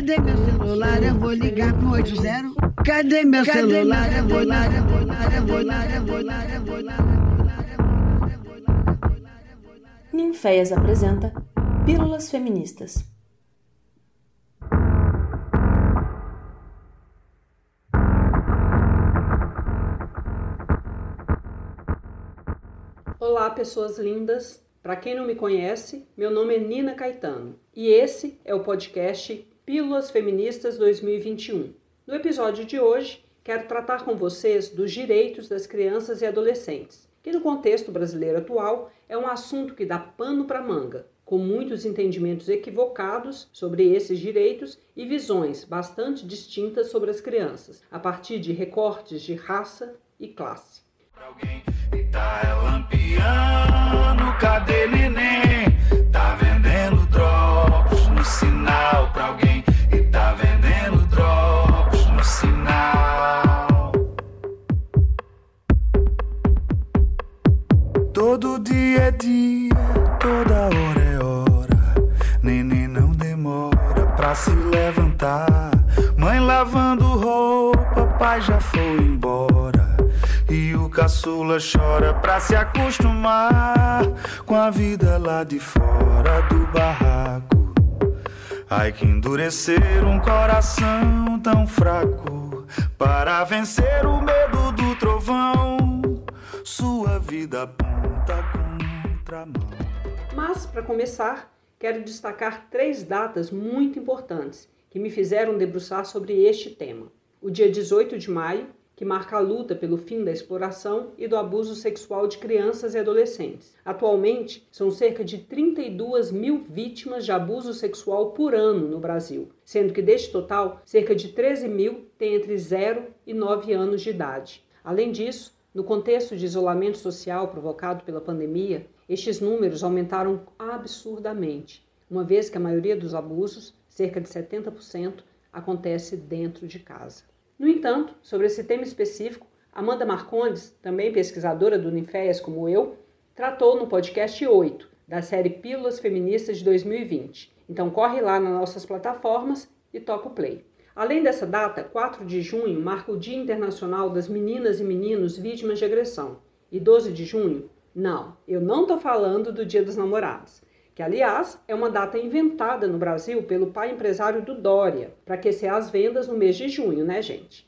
Cadê meu celular? Eu vou ligar pro 80. Cadê meu celular? Eu vou ligar, eu vou ligar, eu vou ligar, eu vou ligar, eu vou ligar. Ninféias apresenta Pílulas Feministas. Olá, pessoas lindas. Para quem não me conhece, meu nome é Nina Caetano e esse é o podcast Pílulas Feministas 2021. No episódio de hoje, quero tratar com vocês dos direitos das crianças e adolescentes, que no contexto brasileiro atual é um assunto que dá pano para manga, com muitos entendimentos equivocados sobre esses direitos e visões bastante distintas sobre as crianças, a partir de recortes de raça e classe. Tá é cadê neném? Ai que endurecer um coração tão fraco para vencer o medo do trovão. Sua vida aponta contra a mão. Mas, para começar, quero destacar três datas muito importantes que me fizeram debruçar sobre este tema. O dia 18 de maio, que marca a luta pelo fim da exploração e do abuso sexual de crianças e adolescentes. Atualmente, são cerca de 32 mil vítimas de abuso sexual por ano no Brasil, sendo que deste total, cerca de 13 mil têm entre 0 e 9 anos de idade. Além disso, no contexto de isolamento social provocado pela pandemia, estes números aumentaram absurdamente, uma vez que a maioria dos abusos, cerca de 70%, acontece dentro de casa. No entanto, sobre esse tema específico, Amanda Marcondes, também pesquisadora do Ninféias como eu, tratou no podcast 8 da série Pílulas Feministas de 2020. Então corre lá nas nossas plataformas e toca o play. Além dessa data, 4 de junho marca o Dia Internacional das Meninas e Meninos Vítimas de Agressão. E 12 de junho? Não, eu não estou falando do Dia dos Namorados que aliás é uma data inventada no Brasil pelo pai empresário do Dória, para aquecer as vendas no mês de junho, né, gente?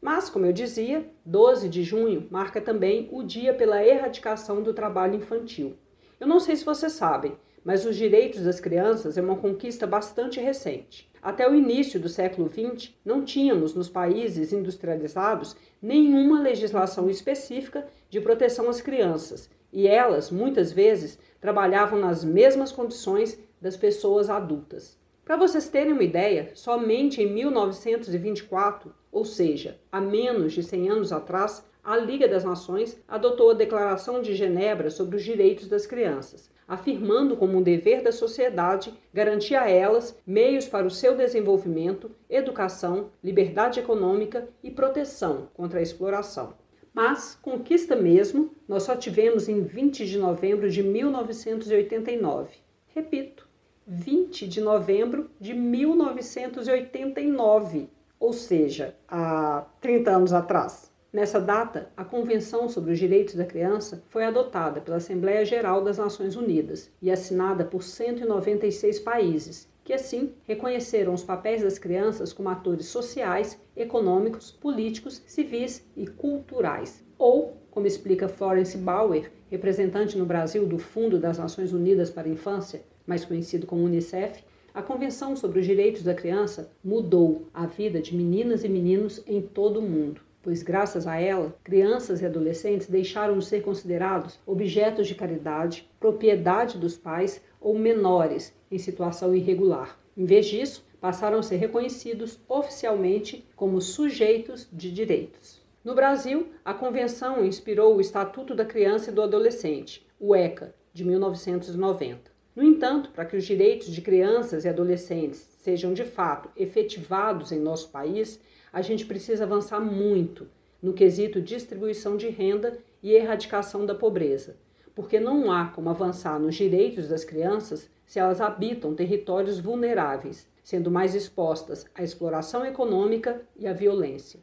Mas, como eu dizia, 12 de junho marca também o Dia pela Erradicação do Trabalho Infantil. Eu não sei se vocês sabem, mas os direitos das crianças é uma conquista bastante recente. Até o início do século XX, não tínhamos nos países industrializados nenhuma legislação específica de proteção às crianças, e elas, muitas vezes, trabalhavam nas mesmas condições das pessoas adultas. Para vocês terem uma ideia, somente em 1924, ou seja, há menos de 100 anos atrás, a Liga das Nações adotou a Declaração de Genebra sobre os Direitos das Crianças, afirmando como um dever da sociedade garantir a elas meios para o seu desenvolvimento, educação, liberdade econômica e proteção contra a exploração. Mas conquista mesmo nós só tivemos em 20 de novembro de 1989. Repito, 20 de novembro de 1989, ou seja, há 30 anos atrás. Nessa data, a Convenção sobre os Direitos da Criança foi adotada pela Assembleia Geral das Nações Unidas e assinada por 196 países, que assim reconheceram os papéis das crianças como atores sociais, econômicos, políticos, civis e culturais. Ou, como explica Florence Bauer, representante no Brasil do Fundo das Nações Unidas para a Infância, mais conhecido como Unicef, a Convenção sobre os Direitos da Criança mudou a vida de meninas e meninos em todo o mundo pois graças a ela, crianças e adolescentes deixaram de ser considerados objetos de caridade, propriedade dos pais ou menores em situação irregular. Em vez disso, passaram a ser reconhecidos oficialmente como sujeitos de direitos. No Brasil, a convenção inspirou o Estatuto da Criança e do Adolescente, o ECA, de 1990. No entanto, para que os direitos de crianças e adolescentes sejam de fato efetivados em nosso país, a gente precisa avançar muito no quesito distribuição de renda e erradicação da pobreza, porque não há como avançar nos direitos das crianças se elas habitam territórios vulneráveis, sendo mais expostas à exploração econômica e à violência.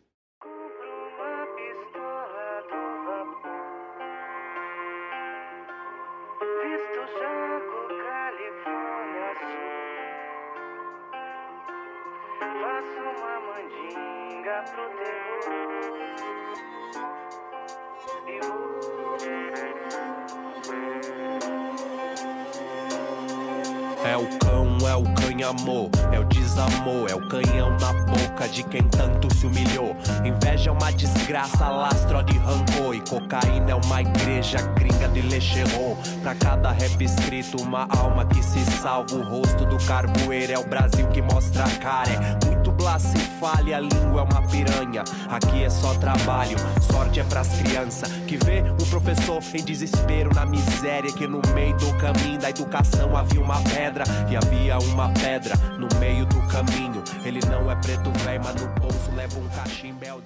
O canhamor, é o desamor, é o canhão na boca de quem tanto se humilhou. Inveja é uma desgraça, lastro de rancor. E cocaína é uma igreja gringa de lecherô. Pra cada rap escrito, uma alma que se salva. O rosto do carvoeiro é o Brasil que mostra a cara. É a língua é uma piranha. Aqui é só trabalho, sorte é pras crianças. Que vê o professor em desespero na miséria. Que no meio do caminho da educação havia uma pedra. E havia uma pedra no meio do caminho. Ele não é preto velho, mas no bolso leva um cachimbel.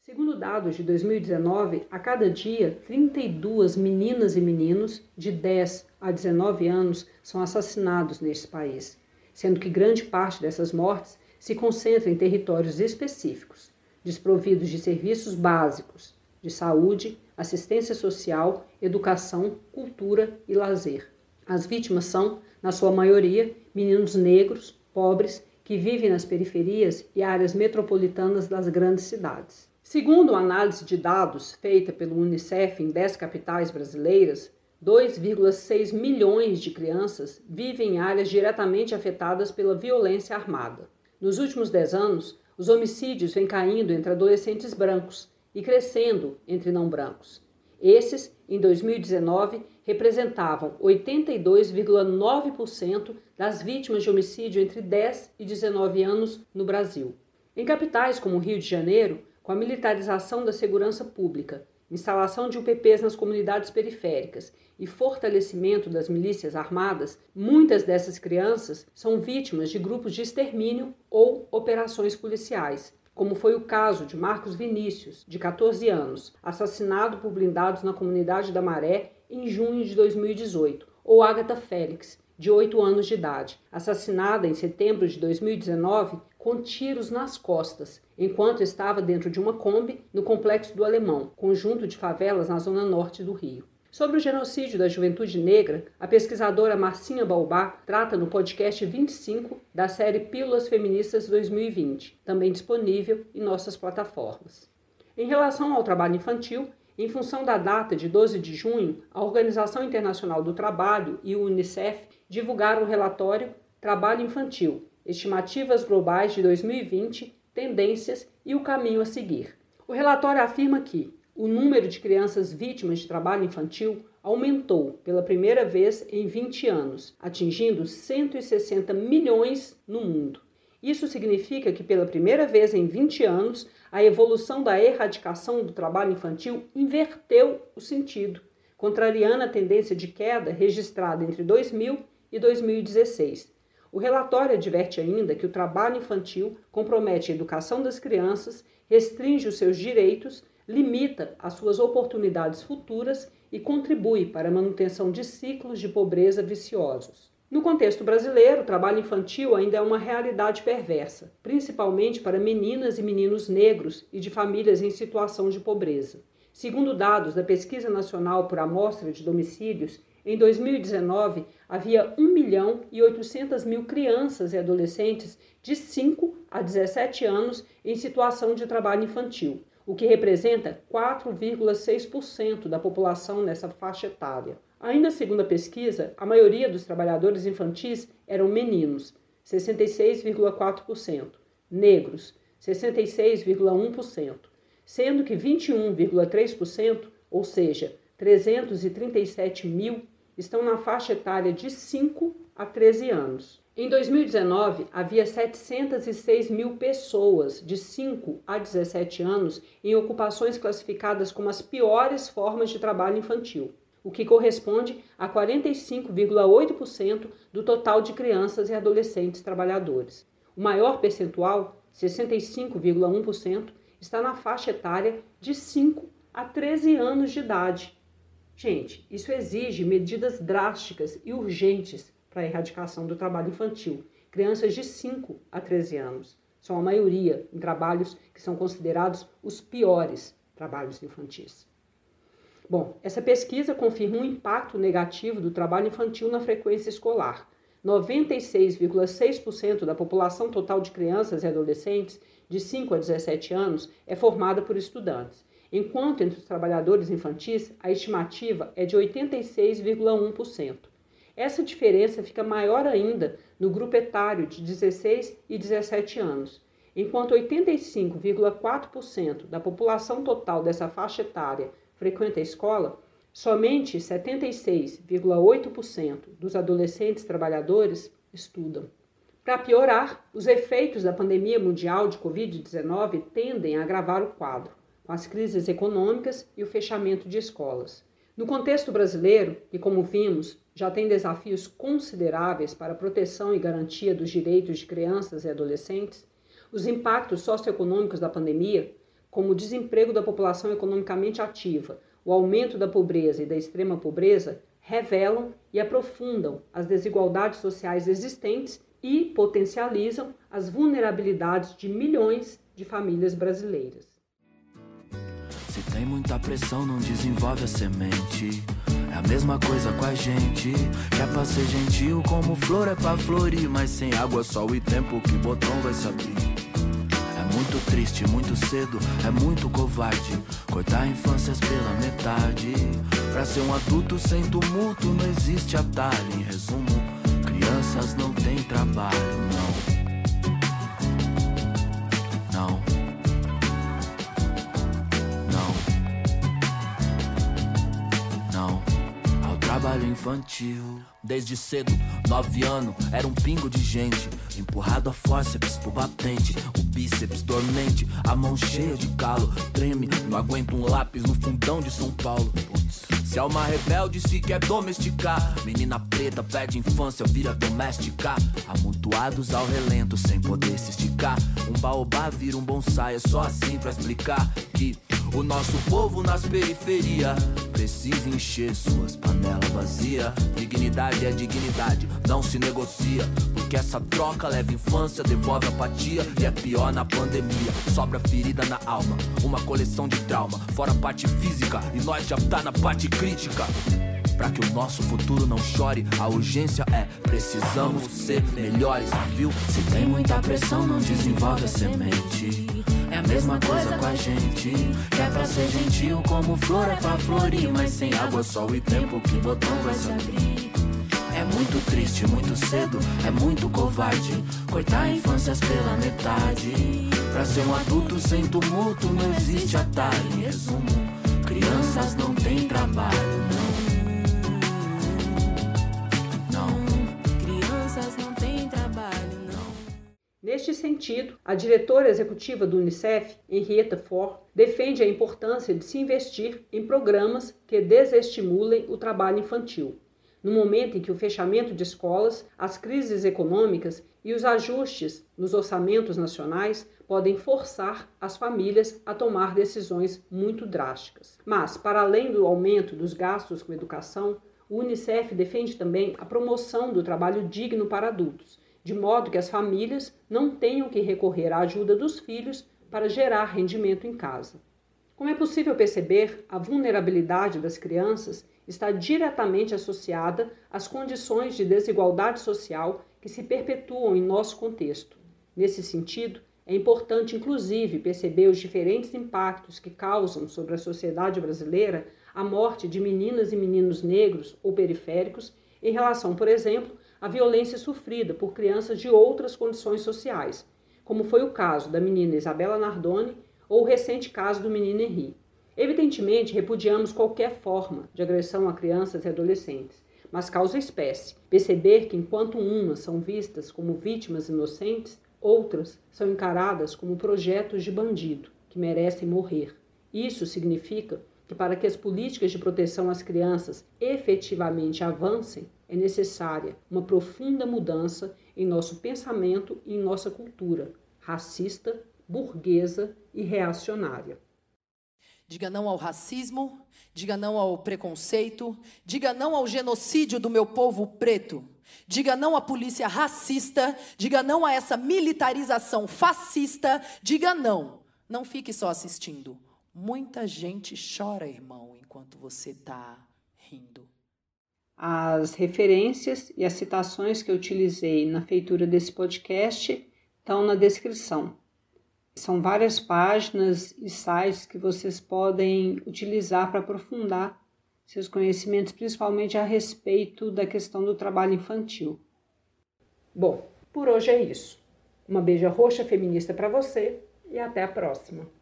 Segundo dados de 2019, a cada dia, 32 meninas e meninos de 10 a 19 anos são assassinados neste país, sendo que grande parte dessas mortes se concentra em territórios específicos, desprovidos de serviços básicos de saúde, assistência social, educação, cultura e lazer. As vítimas são, na sua maioria, meninos negros, pobres, que vivem nas periferias e áreas metropolitanas das grandes cidades. Segundo a análise de dados feita pelo Unicef em 10 capitais brasileiras, 2,6 milhões de crianças vivem em áreas diretamente afetadas pela violência armada. Nos últimos 10 anos, os homicídios vêm caindo entre adolescentes brancos e crescendo entre não brancos. Esses, em 2019, representavam 82,9% das vítimas de homicídio entre 10 e 19 anos no Brasil. Em capitais como Rio de Janeiro, com a militarização da segurança pública instalação de UPPs nas comunidades periféricas e fortalecimento das milícias armadas, muitas dessas crianças são vítimas de grupos de extermínio ou operações policiais, como foi o caso de Marcos Vinícius, de 14 anos, assassinado por blindados na comunidade da Maré em junho de 2018, ou Agatha Félix, de 8 anos de idade, assassinada em setembro de 2019 com tiros nas costas, enquanto estava dentro de uma Kombi no Complexo do Alemão, conjunto de favelas na zona norte do Rio. Sobre o genocídio da juventude negra, a pesquisadora Marcinha Balbá trata no podcast 25 da série Pílulas Feministas 2020, também disponível em nossas plataformas. Em relação ao trabalho infantil, em função da data de 12 de junho, a Organização Internacional do Trabalho e o Unicef divulgaram o relatório Trabalho Infantil, Estimativas Globais de 2020, Tendências e o Caminho a Seguir. O relatório afirma que o número de crianças vítimas de trabalho infantil aumentou pela primeira vez em 20 anos, atingindo 160 milhões no mundo. Isso significa que, pela primeira vez em 20 anos, a evolução da erradicação do trabalho infantil inverteu o sentido, contrariando a tendência de queda registrada entre 2000 e 2016. O relatório adverte ainda que o trabalho infantil compromete a educação das crianças, restringe os seus direitos, limita as suas oportunidades futuras e contribui para a manutenção de ciclos de pobreza viciosos. No contexto brasileiro, o trabalho infantil ainda é uma realidade perversa, principalmente para meninas e meninos negros e de famílias em situação de pobreza. Segundo dados da Pesquisa Nacional por Amostra de Domicílios, em 2019, havia 1 milhão e 800 mil crianças e adolescentes de 5 a 17 anos em situação de trabalho infantil, o que representa 4,6% da população nessa faixa etária. Ainda segundo a pesquisa, a maioria dos trabalhadores infantis eram meninos, 66,4%, negros, 66,1%, sendo que 21,3%, ou seja, 337 mil estão na faixa etária de 5 a 13 anos. Em 2019, havia 706 mil pessoas de 5 a 17 anos em ocupações classificadas como as piores formas de trabalho infantil, o que corresponde a 45,8% do total de crianças e adolescentes trabalhadores. O maior percentual, 65,1%, está na faixa etária de 5 a 13 anos de idade, Gente, isso exige medidas drásticas e urgentes para a erradicação do trabalho infantil. Crianças de 5 a 13 anos são a maioria em trabalhos que são considerados os piores trabalhos infantis. Bom, essa pesquisa confirma um impacto negativo do trabalho infantil na frequência escolar. 96,6% da população total de crianças e adolescentes de 5 a 17 anos é formada por estudantes, enquanto entre os trabalhadores infantis a estimativa é de 86,1%. Essa diferença fica maior ainda no grupo etário de 16 e 17 anos, enquanto 85,4% da população total dessa faixa etária frequenta a escola, somente 76,8% dos adolescentes trabalhadores estudam. Para piorar, os efeitos da pandemia mundial de Covid-19 tendem a agravar o quadro, com as crises econômicas e o fechamento de escolas. No contexto brasileiro, que, como vimos, já tem desafios consideráveis para a proteção e garantia dos direitos de crianças e adolescentes, os impactos socioeconômicos da pandemia, como o desemprego da população economicamente ativa, o aumento da pobreza e da extrema pobreza, revelam e aprofundam as desigualdades sociais existentes e potencializam as vulnerabilidades de milhões de famílias brasileiras. Se tem muita pressão, não desenvolve a semente. É a mesma coisa com a gente. É pra ser gentil, como flor é pra florir. Mas sem água, sol e tempo, que botão vai se abrir? É muito triste, muito cedo, é muito covarde. Cortar infâncias pela metade. Pra ser um adulto sem tumulto, não existe atalho. Em resumo, crianças não têm trabalho, não. Trabalho infantil. Desde cedo, nove anos, era um pingo de gente. Empurrado a fórceps pro batente, o bíceps dormente, a mão cheia de calo. Treme, não aguento um lápis no fundão de São Paulo. Se é uma rebelde, se quer domesticar. Menina preta perde infância, vira doméstica. Amontoados ao relento, sem poder se esticar. Um baobá vira um bonsai, é só assim pra explicar que o nosso povo nas periferias precisa encher suas panelas vazias. Dignidade é dignidade, não se negocia. Porque essa troca leva infância, devolve apatia e é pior na pandemia. Sobra ferida na alma, uma coleção de trauma. Fora a parte física e nós já tá na parte crítica. Pra que o nosso futuro não chore, a urgência é precisamos ser melhores, viu? Se tem muita pressão, não desenvolve a semente. É a mesma coisa com a gente. É pra ser gentil, como flor é pra florir. Mas sem água, sol e tempo, que botão vai se abrir? É muito triste, muito cedo, é muito covarde. Cortar infâncias pela metade. Pra ser um adulto sem tumulto, não existe atalho. Em resumo, crianças não têm trabalho, não. Neste sentido, a diretora executiva do Unicef, Henrietta Ford, defende a importância de se investir em programas que desestimulem o trabalho infantil. No momento em que o fechamento de escolas, as crises econômicas e os ajustes nos orçamentos nacionais podem forçar as famílias a tomar decisões muito drásticas. Mas, para além do aumento dos gastos com educação, o Unicef defende também a promoção do trabalho digno para adultos de modo que as famílias não tenham que recorrer à ajuda dos filhos para gerar rendimento em casa. Como é possível perceber, a vulnerabilidade das crianças está diretamente associada às condições de desigualdade social que se perpetuam em nosso contexto. Nesse sentido, é importante, inclusive, perceber os diferentes impactos que causam sobre a sociedade brasileira a morte de meninas e meninos negros ou periféricos em relação, por exemplo, a violência sofrida por crianças de outras condições sociais, como foi o caso da menina Isabela Nardoni ou o recente caso do menino Henri. Evidentemente, repudiamos qualquer forma de agressão a crianças e adolescentes, mas causa espécie perceber que enquanto umas são vistas como vítimas inocentes, outras são encaradas como projetos de bandido que merecem morrer. Isso significa para que as políticas de proteção às crianças efetivamente avancem, é necessária uma profunda mudança em nosso pensamento e em nossa cultura racista, burguesa e reacionária. Diga não ao racismo, diga não ao preconceito, diga não ao genocídio do meu povo preto. Diga não à polícia racista, diga não a essa militarização fascista, diga não. Não fique só assistindo. Muita gente chora, irmão, enquanto você está rindo. As referências e as citações que eu utilizei na feitura desse podcast estão na descrição. São várias páginas e sites que vocês podem utilizar para aprofundar seus conhecimentos, principalmente a respeito da questão do trabalho infantil. Bom, por hoje é isso. Uma beija roxa feminista para você e até a próxima.